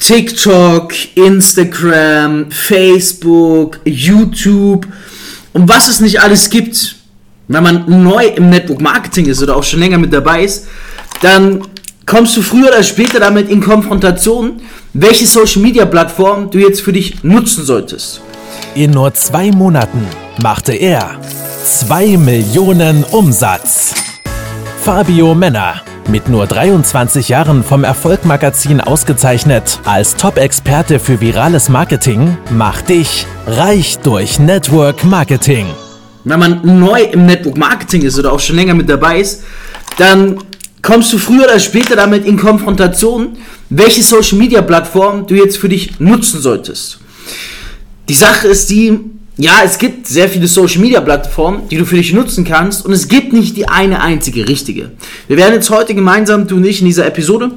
TikTok, Instagram, Facebook, YouTube und was es nicht alles gibt. Wenn man neu im Network Marketing ist oder auch schon länger mit dabei ist, dann kommst du früher oder später damit in Konfrontation, welche Social Media Plattform du jetzt für dich nutzen solltest. In nur zwei Monaten machte er 2 Millionen Umsatz. Fabio Männer mit nur 23 Jahren vom Erfolgmagazin ausgezeichnet als Top-Experte für virales Marketing, macht dich reich durch Network Marketing. Wenn man neu im Network Marketing ist oder auch schon länger mit dabei ist, dann kommst du früher oder später damit in Konfrontation, welche Social Media Plattform du jetzt für dich nutzen solltest. Die Sache ist die, ja, es gibt sehr viele Social Media Plattformen, die du für dich nutzen kannst und es gibt nicht die eine einzige richtige. Wir werden jetzt heute gemeinsam, du und ich, in dieser Episode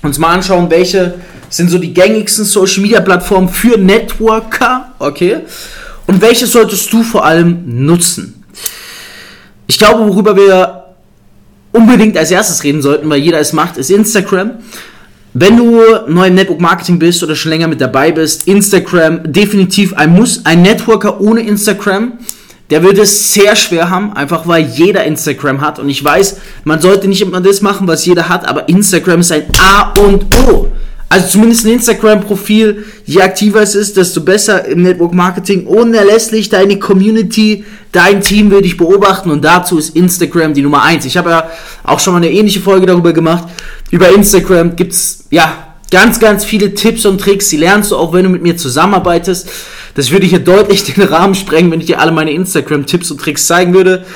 uns mal anschauen, welche sind so die gängigsten Social Media Plattformen für Networker, okay? Und welche solltest du vor allem nutzen? Ich glaube, worüber wir unbedingt als erstes reden sollten, weil jeder es macht, ist Instagram. Wenn du neu im Network Marketing bist oder schon länger mit dabei bist, Instagram definitiv ein Muss. Ein Networker ohne Instagram, der wird es sehr schwer haben, einfach weil jeder Instagram hat. Und ich weiß, man sollte nicht immer das machen, was jeder hat, aber Instagram ist ein A und O. Also zumindest ein Instagram-Profil, je aktiver es ist, desto besser im Network Marketing. Unerlässlich, deine Community, dein Team will dich beobachten und dazu ist Instagram die Nummer 1. Ich habe ja auch schon mal eine ähnliche Folge darüber gemacht. Über Instagram gibt es ja ganz, ganz viele Tipps und Tricks. Die lernst du auch, wenn du mit mir zusammenarbeitest. Das würde hier deutlich den Rahmen sprengen, wenn ich dir alle meine Instagram-Tipps und Tricks zeigen würde.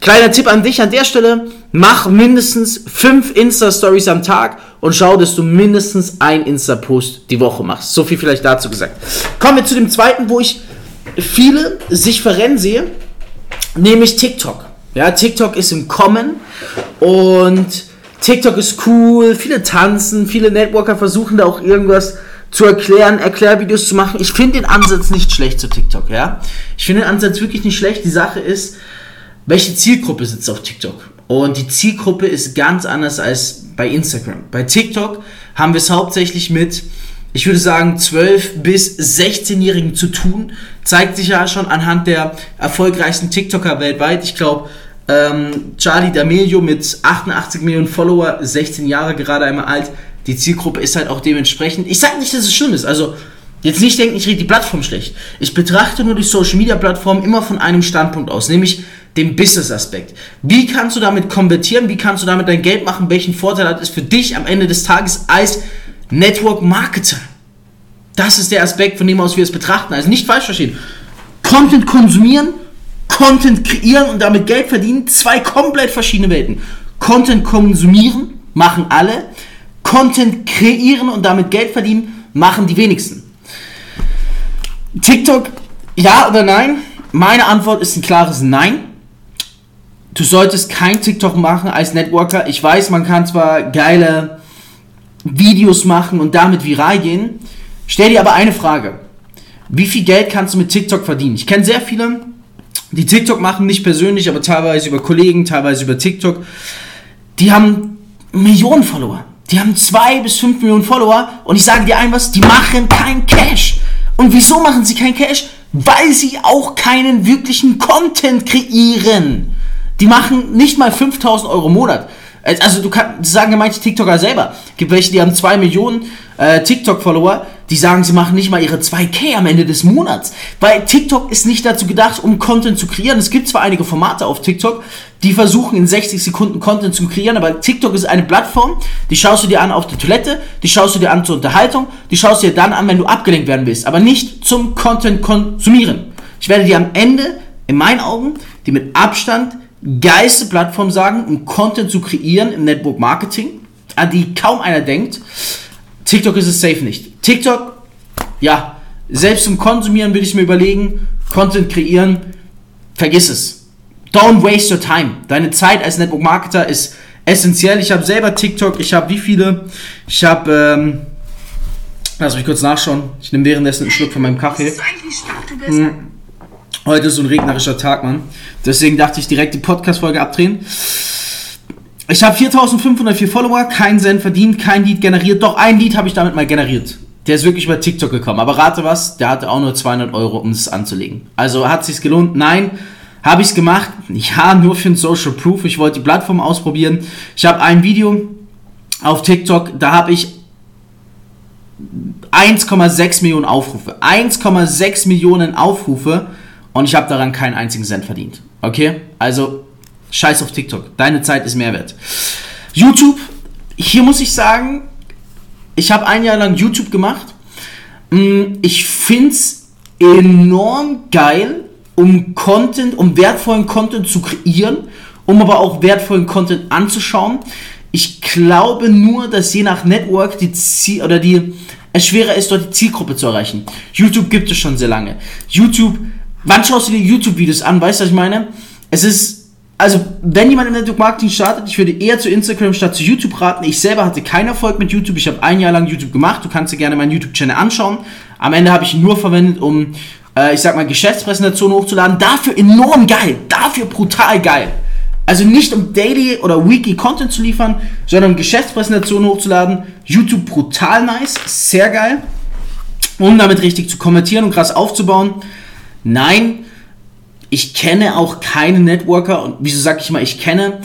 Kleiner Tipp an dich an der Stelle, mach mindestens 5 Insta-Stories am Tag und schau, dass du mindestens ein Insta-Post die Woche machst. So viel vielleicht dazu gesagt. Kommen wir zu dem zweiten, wo ich viele sich verrennen sehe, nämlich TikTok. Ja, TikTok ist im Kommen und TikTok ist cool, viele tanzen, viele Networker versuchen da auch irgendwas zu erklären, Erklärvideos zu machen. Ich finde den Ansatz nicht schlecht zu TikTok, ja. Ich finde den Ansatz wirklich nicht schlecht. Die Sache ist, welche Zielgruppe sitzt auf TikTok? Und die Zielgruppe ist ganz anders als bei Instagram. Bei TikTok haben wir es hauptsächlich mit, ich würde sagen, 12 bis 16-Jährigen zu tun. Zeigt sich ja schon anhand der erfolgreichsten TikToker weltweit. Ich glaube, ähm, Charlie D'Amelio mit 88 Millionen Follower, 16 Jahre gerade einmal alt. Die Zielgruppe ist halt auch dementsprechend. Ich sage nicht, dass es schlimm ist. Also Jetzt nicht denken, ich rede die Plattform schlecht. Ich betrachte nur die Social Media Plattform immer von einem Standpunkt aus, nämlich dem Business-Aspekt. Wie kannst du damit konvertieren? Wie kannst du damit dein Geld machen? Welchen Vorteil hat es für dich am Ende des Tages als Network-Marketer? Das ist der Aspekt, von dem aus wir es betrachten. Also nicht falsch verstehen. Content konsumieren, Content kreieren und damit Geld verdienen, zwei komplett verschiedene Welten. Content konsumieren machen alle, Content kreieren und damit Geld verdienen machen die wenigsten. TikTok, ja oder nein? Meine Antwort ist ein klares Nein. Du solltest kein TikTok machen als Networker. Ich weiß, man kann zwar geile Videos machen und damit viral gehen. Stell dir aber eine Frage. Wie viel Geld kannst du mit TikTok verdienen? Ich kenne sehr viele, die TikTok machen, nicht persönlich, aber teilweise über Kollegen, teilweise über TikTok. Die haben Millionen Follower. Die haben zwei bis fünf Millionen Follower und ich sage dir ein was, die machen kein Cash. Und wieso machen sie kein Cash? Weil sie auch keinen wirklichen Content kreieren. Die machen nicht mal 5000 Euro im Monat. Also du kannst sagen ja manche TikToker selber. Gibt welche, die haben 2 Millionen äh, TikTok-Follower, die sagen, sie machen nicht mal ihre 2K am Ende des Monats. Weil TikTok ist nicht dazu gedacht, um Content zu kreieren. Es gibt zwar einige Formate auf TikTok, die versuchen in 60 Sekunden Content zu kreieren, aber TikTok ist eine Plattform, die schaust du dir an auf der Toilette, die schaust du dir an zur Unterhaltung, die schaust du dir dann an, wenn du abgelenkt werden willst, aber nicht zum Content konsumieren. Ich werde dir am Ende, in meinen Augen, die mit Abstand geilste Plattform sagen, um Content zu kreieren im Network Marketing, an die kaum einer denkt. TikTok ist es safe nicht. TikTok, ja, selbst zum Konsumieren würde ich mir überlegen, Content kreieren, vergiss es. Don't waste your time. Deine Zeit als Network Marketer ist essentiell. Ich habe selber TikTok, ich habe wie viele? Ich habe, ähm, lass mich kurz nachschauen. Ich nehme währenddessen einen Schluck von meinem Kaffee. Hm. Heute ist so ein regnerischer Tag, Mann. Deswegen dachte ich direkt die Podcast-Folge abdrehen. ich habe 4504 Follower, kein Cent verdient, kein Lied generiert. Doch ein Lied habe ich damit mal generiert. Der ist wirklich über TikTok gekommen. Aber rate was, der hatte auch nur 200 Euro, um es anzulegen. Also hat sich's gelohnt? Nein. Habe ich es gemacht? Ja, nur für ein Social Proof. Ich wollte die Plattform ausprobieren. Ich habe ein Video auf TikTok, da habe ich 1,6 Millionen Aufrufe. 1,6 Millionen Aufrufe und ich habe daran keinen einzigen Cent verdient. Okay? Also scheiß auf TikTok. Deine Zeit ist mehr wert. YouTube, hier muss ich sagen, ich habe ein Jahr lang YouTube gemacht. Mm, ich finde es enorm geil, um Content, um wertvollen Content zu kreieren, um aber auch wertvollen Content anzuschauen. Ich glaube nur, dass je nach Network die Ziel oder die es schwerer ist, dort die Zielgruppe zu erreichen. YouTube gibt es schon sehr lange. YouTube, wann schaust du dir YouTube-Videos an? Weißt du, was ich meine? Es ist, also, wenn jemand im Network Marketing startet, ich würde eher zu Instagram statt zu YouTube raten. Ich selber hatte keinen Erfolg mit YouTube. Ich habe ein Jahr lang YouTube gemacht. Du kannst dir gerne meinen YouTube-Channel anschauen. Am Ende habe ich ihn nur verwendet, um, äh, ich sag mal, Geschäftspräsentationen hochzuladen. Dafür enorm geil. Dafür brutal geil. Also nicht um Daily oder Weekly Content zu liefern, sondern um Geschäftspräsentationen hochzuladen. YouTube brutal nice, sehr geil. Um damit richtig zu kommentieren und krass aufzubauen. Nein, ich kenne auch keine Networker. Und wieso sage ich mal, ich kenne?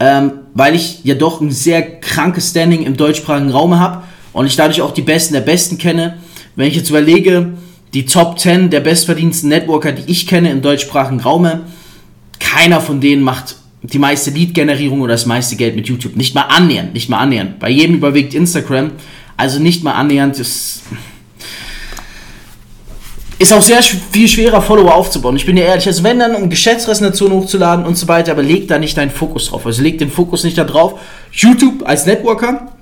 Ähm, weil ich ja doch ein sehr krankes Standing im deutschsprachigen Raum habe und ich dadurch auch die Besten der Besten kenne. Wenn ich jetzt überlege, die Top 10 der bestverdiensten Networker, die ich kenne im deutschsprachigen Raum, keiner von denen macht die meiste Lead-Generierung oder das meiste Geld mit YouTube. Nicht mal annähernd, nicht mal annähernd. Bei jedem überwiegt Instagram. Also nicht mal annähernd. Das ist auch sehr viel schwerer, Follower aufzubauen. Ich bin dir ehrlich, also wenn dann, um Geschäftspräsentationen hochzuladen und so weiter, aber leg da nicht deinen Fokus drauf. Also leg den Fokus nicht da drauf. YouTube als Networker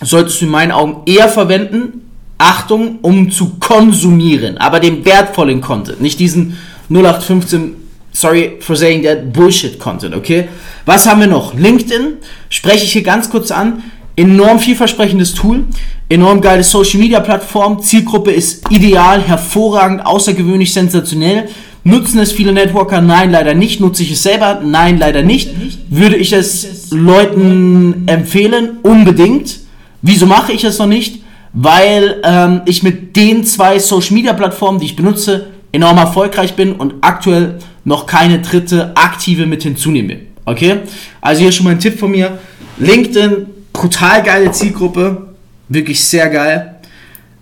solltest du in meinen Augen eher verwenden, Achtung, um zu konsumieren, aber den wertvollen Content, nicht diesen 0815 Sorry for saying that Bullshit Content, okay? Was haben wir noch? LinkedIn spreche ich hier ganz kurz an. Enorm vielversprechendes Tool, enorm geile Social Media Plattform. Zielgruppe ist ideal, hervorragend, außergewöhnlich, sensationell. Nutzen es viele Networker? Nein, leider nicht. Nutze ich es selber? Nein, leider nicht. Würde ich es Leuten empfehlen? Unbedingt. Wieso mache ich es noch nicht? Weil ähm, ich mit den zwei Social Media Plattformen, die ich benutze, enorm erfolgreich bin und aktuell noch keine dritte aktive mit hinzunehme. Okay? Also hier schon mal ein Tipp von mir. LinkedIn, brutal geile Zielgruppe. Wirklich sehr geil.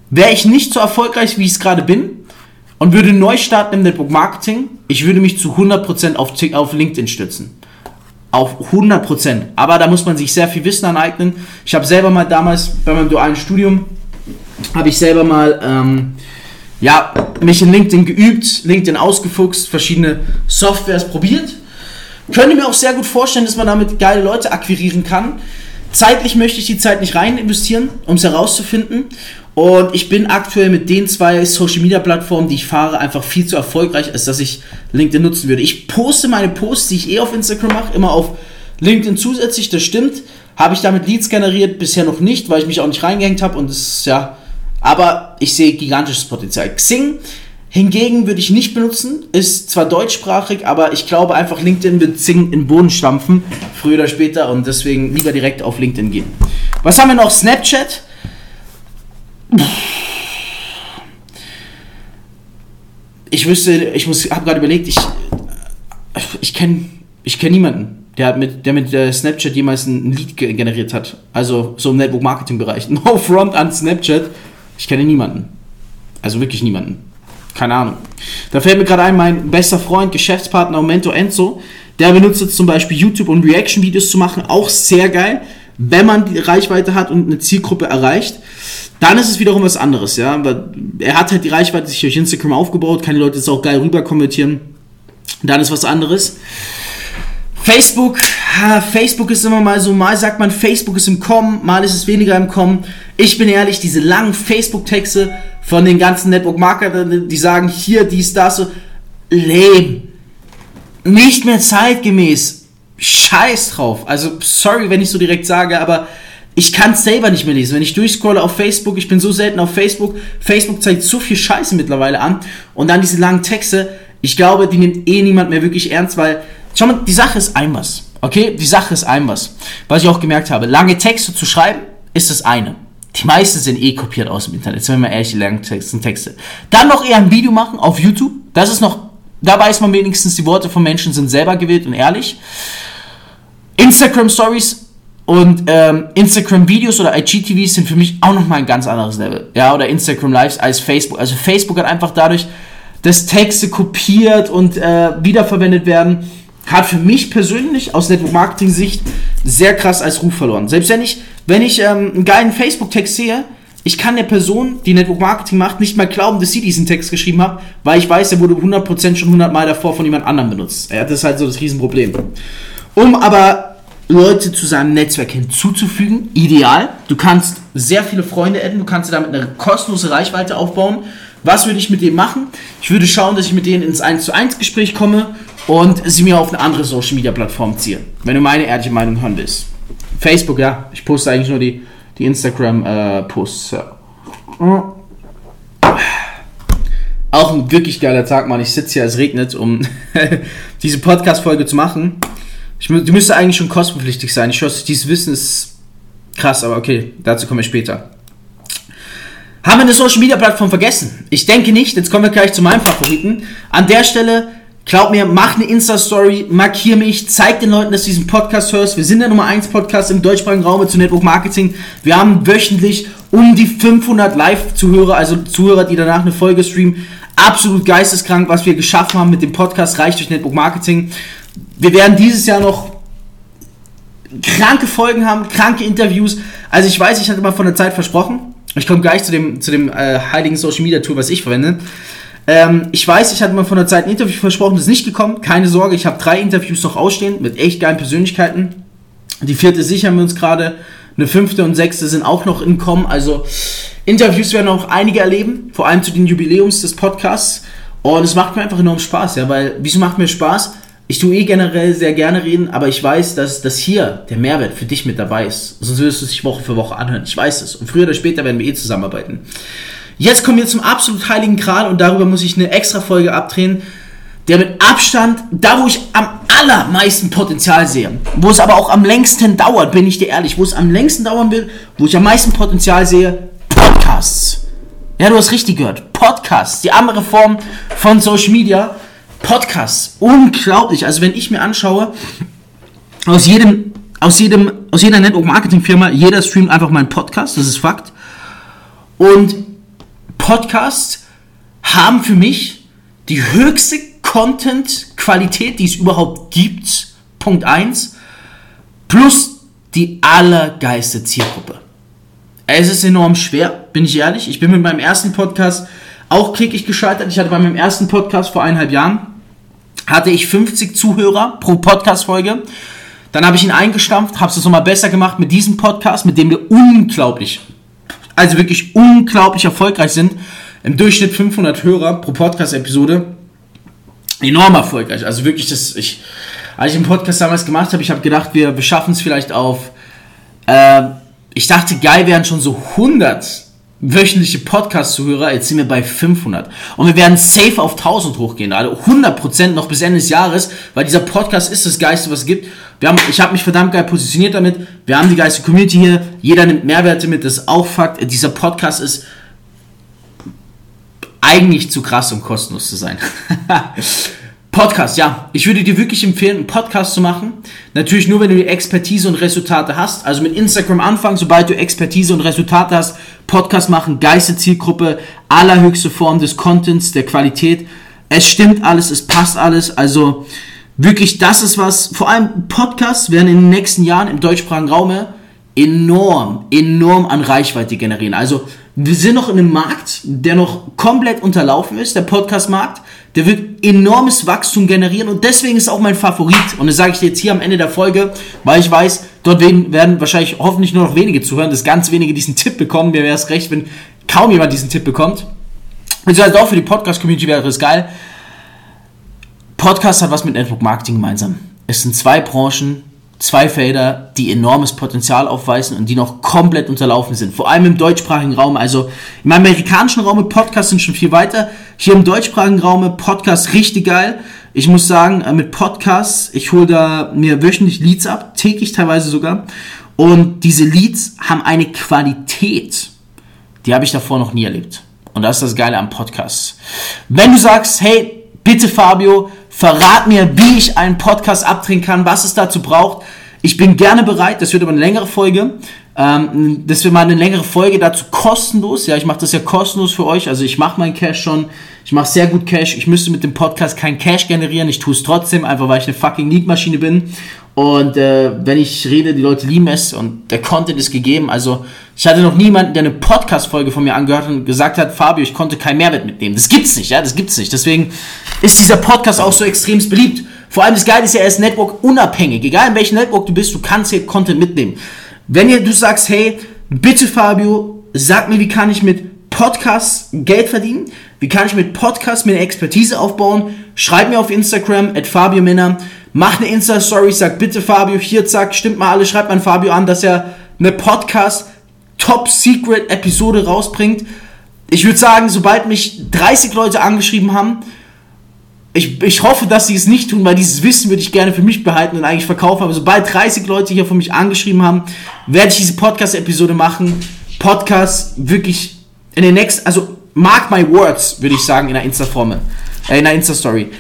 Wäre ich nicht so erfolgreich, wie ich es gerade bin und würde neu starten im Network Marketing, ich würde mich zu 100% auf, auf LinkedIn stützen. Auf 100%. Aber da muss man sich sehr viel Wissen aneignen. Ich habe selber mal damals bei meinem dualen Studium, habe ich selber mal ähm, ja, mich in LinkedIn geübt, LinkedIn ausgefuchst, verschiedene Softwares probiert. Könnte mir auch sehr gut vorstellen, dass man damit geile Leute akquirieren kann. Zeitlich möchte ich die Zeit nicht rein investieren, um es herauszufinden. Und ich bin aktuell mit den zwei Social Media Plattformen, die ich fahre, einfach viel zu erfolgreich, als dass ich LinkedIn nutzen würde. Ich poste meine Posts, die ich eh auf Instagram mache, immer auf LinkedIn zusätzlich, das stimmt. Habe ich damit Leads generiert? Bisher noch nicht, weil ich mich auch nicht reingehängt habe und ist ja aber ich sehe gigantisches Potenzial. Xing hingegen würde ich nicht benutzen, ist zwar deutschsprachig, aber ich glaube einfach, LinkedIn wird Xing in den Boden stampfen, früher oder später, und deswegen lieber direkt auf LinkedIn gehen. Was haben wir noch? Snapchat. Ich wüsste, ich muss, habe gerade überlegt, ich, ich kenne ich kenn niemanden, der mit, der mit äh, Snapchat jemals ein Lead generiert hat. Also so im Network Marketing Bereich. No front an Snapchat. Ich kenne niemanden. Also wirklich niemanden. Keine Ahnung. Da fällt mir gerade ein, mein bester Freund, Geschäftspartner und Mentor Enzo, der benutzt jetzt zum Beispiel YouTube, um Reaction-Videos zu machen. Auch sehr geil. Wenn man die Reichweite hat und eine Zielgruppe erreicht, dann ist es wiederum was anderes, ja. Er hat halt die Reichweite sich durch Instagram aufgebaut, kann die Leute jetzt auch geil rüber konvertieren. Dann ist was anderes. Facebook, Facebook ist immer mal so, mal sagt man, Facebook ist im Kommen, mal ist es weniger im Kommen. Ich bin ehrlich, diese langen Facebook-Texte von den ganzen Network-Marketern, die sagen, hier, dies, das, so, lame. Nicht mehr zeitgemäß. Scheiß drauf. Also, sorry, wenn ich so direkt sage, aber ich kann es selber nicht mehr lesen. Wenn ich durchscrolle auf Facebook, ich bin so selten auf Facebook, Facebook zeigt so viel Scheiße mittlerweile an und dann diese langen Texte, ich glaube, die nimmt eh niemand mehr wirklich ernst, weil Schau mal, die Sache ist ein was. Okay, die Sache ist ein was. Was ich auch gemerkt habe, lange Texte zu schreiben, ist das eine. Die meisten sind eh kopiert aus dem Internet, sind wir mal ehrlich, die langen Texte. Dann noch eher ein Video machen auf YouTube. Das ist noch, da weiß man wenigstens, die Worte von Menschen sind selber gewählt und ehrlich. Instagram Stories und ähm, Instagram Videos oder IGTVs sind für mich auch nochmal ein ganz anderes Level. Ja, oder Instagram Lives als Facebook. Also Facebook hat einfach dadurch, dass Texte kopiert und äh, wiederverwendet werden, hat für mich persönlich aus Network Marketing Sicht sehr krass als Ruf verloren. Selbst wenn ich, wenn ich ähm, einen geilen Facebook-Text sehe, ich kann der Person, die Network Marketing macht, nicht mal glauben, dass sie diesen Text geschrieben hat, weil ich weiß, der wurde 100% schon 100 Mal davor von jemand anderem benutzt. Ja, das ist halt so das Riesenproblem. Um aber Leute zu seinem Netzwerk hinzuzufügen, ideal. Du kannst sehr viele Freunde adden, du kannst damit eine kostenlose Reichweite aufbauen. Was würde ich mit denen machen? Ich würde schauen, dass ich mit denen ins 1 zu 1 Gespräch komme und sie mir auf eine andere Social Media Plattform ziehe. Wenn du meine ehrliche Meinung hören willst. Facebook, ja. Ich poste eigentlich nur die, die Instagram-Posts. Äh, ja. Auch ein wirklich geiler Tag, Mann. Ich sitze hier, es regnet, um diese Podcast-Folge zu machen. Ich, die müsste eigentlich schon kostenpflichtig sein. Ich schwöre, dieses Wissen ist krass, aber okay, dazu kommen wir später. Haben wir eine Social Media Plattform vergessen? Ich denke nicht. Jetzt kommen wir gleich zu meinem Favoriten. An der Stelle, glaub mir, mach eine Insta-Story, markier mich, zeig den Leuten, dass du diesen Podcast hörst. Wir sind der Nummer 1 Podcast im deutschsprachigen Raum zu Network Marketing. Wir haben wöchentlich um die 500 Live-Zuhörer, also Zuhörer, die danach eine Folge streamen. Absolut geisteskrank, was wir geschaffen haben mit dem Podcast, reicht durch Network Marketing. Wir werden dieses Jahr noch kranke Folgen haben, kranke Interviews. Also ich weiß, ich hatte mal von der Zeit versprochen, ich komme gleich zu dem, zu dem äh, heiligen Social Media Tool, was ich verwende. Ähm, ich weiß, ich hatte mal von der Zeit ein Interview versprochen, das ist nicht gekommen. Keine Sorge, ich habe drei Interviews noch ausstehen mit echt geilen Persönlichkeiten. Die vierte sichern wir uns gerade. Eine fünfte und sechste sind auch noch im Kommen. Also Interviews werden auch einige erleben, vor allem zu den Jubiläums des Podcasts. Und es macht mir einfach enorm Spaß, ja, weil wieso macht mir Spaß? Ich tue eh generell sehr gerne reden, aber ich weiß, dass, dass hier der Mehrwert für dich mit dabei ist. Sonst würdest du es dich Woche für Woche anhören. Ich weiß es. Und früher oder später werden wir eh zusammenarbeiten. Jetzt kommen wir zum absolut heiligen Kral und darüber muss ich eine extra Folge abdrehen, der mit Abstand, da wo ich am allermeisten Potenzial sehe, wo es aber auch am längsten dauert, bin ich dir ehrlich, wo es am längsten dauern will, wo ich am meisten Potenzial sehe, Podcasts. Ja, du hast richtig gehört. Podcasts, die andere Form von Social Media Podcasts. Unglaublich. Also wenn ich mir anschaue, aus jedem, aus jedem, aus jeder Network Marketing Firma, jeder streamt einfach mal einen Podcast, das ist Fakt. Und Podcasts haben für mich die höchste Content-Qualität, die es überhaupt gibt. Punkt 1. Plus die allergeiste Zielgruppe. Es ist enorm schwer, bin ich ehrlich. Ich bin mit meinem ersten Podcast auch klickig gescheitert. Ich hatte bei meinem ersten Podcast vor eineinhalb Jahren hatte ich 50 Zuhörer pro Podcast-Folge. Dann habe ich ihn eingestampft, habe es nochmal besser gemacht mit diesem Podcast, mit dem wir unglaublich, also wirklich unglaublich erfolgreich sind. Im Durchschnitt 500 Hörer pro Podcast-Episode. Enorm erfolgreich. Also wirklich, das, ich, als ich den Podcast damals gemacht habe, ich habe gedacht, wir, wir schaffen es vielleicht auf, äh, ich dachte, geil wären schon so 100 wöchentliche Podcast-Zuhörer, jetzt sind wir bei 500. Und wir werden safe auf 1000 hochgehen, also 100% noch bis Ende des Jahres, weil dieser Podcast ist das Geiste, was es gibt. Wir haben, ich habe mich verdammt geil positioniert damit. Wir haben die geiste Community hier. Jeder nimmt Mehrwerte mit, das ist auch Fakt. Dieser Podcast ist eigentlich zu krass, um kostenlos zu sein. Podcast, ja. Ich würde dir wirklich empfehlen, einen Podcast zu machen. Natürlich nur, wenn du die Expertise und Resultate hast. Also mit Instagram anfangen, sobald du Expertise und Resultate hast. Podcast machen, geiste Zielgruppe, allerhöchste Form des Contents, der Qualität. Es stimmt alles, es passt alles. Also wirklich, das ist was. Vor allem Podcasts werden in den nächsten Jahren im deutschsprachigen Raum enorm, enorm an Reichweite generieren. Also wir sind noch in einem Markt, der noch komplett unterlaufen ist, der Podcast-Markt. Der wird enormes Wachstum generieren und deswegen ist auch mein Favorit. Und das sage ich dir jetzt hier am Ende der Folge, weil ich weiß, dort werden wahrscheinlich hoffentlich nur noch wenige zuhören, dass ganz wenige diesen Tipp bekommen. Mir wäre es recht, wenn kaum jemand diesen Tipp bekommt. Beziehungsweise auch für die Podcast-Community wäre es geil. Podcast hat was mit Network Marketing gemeinsam. Es sind zwei Branchen, zwei Felder, die enormes Potenzial aufweisen und die noch komplett unterlaufen sind. Vor allem im deutschsprachigen Raum. Also im amerikanischen Raum Podcasts sind schon viel weiter. Hier im deutschsprachigen Raum Podcast richtig geil. Ich muss sagen, äh, mit Podcasts, ich hole da mir wöchentlich Leads ab, täglich teilweise sogar. Und diese Leads haben eine Qualität, die habe ich davor noch nie erlebt. Und das ist das Geile am Podcast. Wenn du sagst, hey, bitte Fabio, verrat mir, wie ich einen Podcast abdrehen kann, was es dazu braucht. Ich bin gerne bereit, das wird aber eine längere Folge. Ähm, das wird mal eine längere Folge dazu kostenlos. Ja, ich mache das ja kostenlos für euch. Also ich mache meinen Cash schon. Ich mache sehr gut Cash. Ich müsste mit dem Podcast kein Cash generieren. Ich tue es trotzdem, einfach weil ich eine fucking Lead-Maschine bin. Und äh, wenn ich rede, die Leute lieben es und der Content ist gegeben. Also ich hatte noch niemanden, der eine Podcast-Folge von mir angehört und gesagt hat, Fabio, ich konnte kein Mehrwert mitnehmen. Das gibt's nicht, ja, das gibt's nicht. Deswegen ist dieser Podcast auch so extrem beliebt. Vor allem das Geile ist ja, er ist Network unabhängig. Egal in welchem Network du bist, du kannst hier Content mitnehmen. Wenn ihr, du sagst, hey, bitte Fabio, sag mir, wie kann ich mit Podcasts Geld verdienen? Wie kann ich mit Podcasts mir eine Expertise aufbauen? Schreib mir auf Instagram, at Fabio Männer. Mach eine Insta-Story, sag bitte Fabio, hier, zack, stimmt mal alle, schreibt mal Fabio an, dass er eine Podcast Top-Secret-Episode rausbringt. Ich würde sagen, sobald mich 30 Leute angeschrieben haben, ich, ich hoffe, dass sie es nicht tun, weil dieses Wissen würde ich gerne für mich behalten und eigentlich verkaufen. Aber sobald 30 Leute hier von mich angeschrieben haben, werde ich diese Podcast-Episode machen. Podcast wirklich in den nächsten, also mark my words, würde ich sagen, in der Insta-Formel, äh, in der Insta-Story.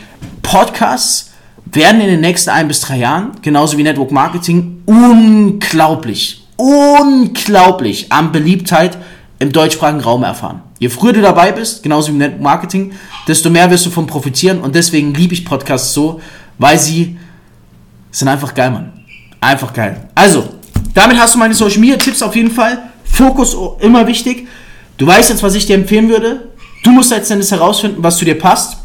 Podcasts werden in den nächsten ein bis drei Jahren, genauso wie Network Marketing, unglaublich, unglaublich an Beliebtheit im deutschsprachigen Raum erfahren. Je früher du dabei bist, genauso wie Network Marketing, desto mehr wirst du von profitieren und deswegen liebe ich Podcasts so, weil sie sind einfach geil, Mann. Einfach geil. Also, damit hast du meine Social Media Tipps auf jeden Fall. Fokus immer wichtig. Du weißt jetzt, was ich dir empfehlen würde. Du musst letztendlich herausfinden, was zu dir passt.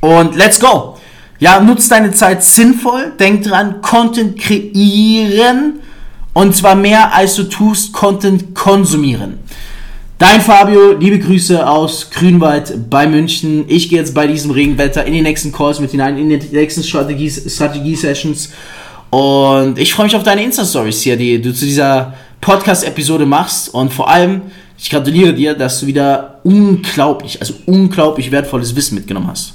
Und let's go. Ja, nutzt deine Zeit sinnvoll. Denk dran, Content kreieren. Und zwar mehr als du tust, Content konsumieren. Dein Fabio, liebe Grüße aus Grünwald bei München. Ich gehe jetzt bei diesem Regenwetter in die nächsten Calls mit hinein, in die nächsten Strategie-Sessions. Und ich freue mich auf deine Insta-Stories hier, die du zu dieser Podcast-Episode machst. Und vor allem, ich gratuliere dir, dass du wieder unglaublich, also unglaublich wertvolles Wissen mitgenommen hast.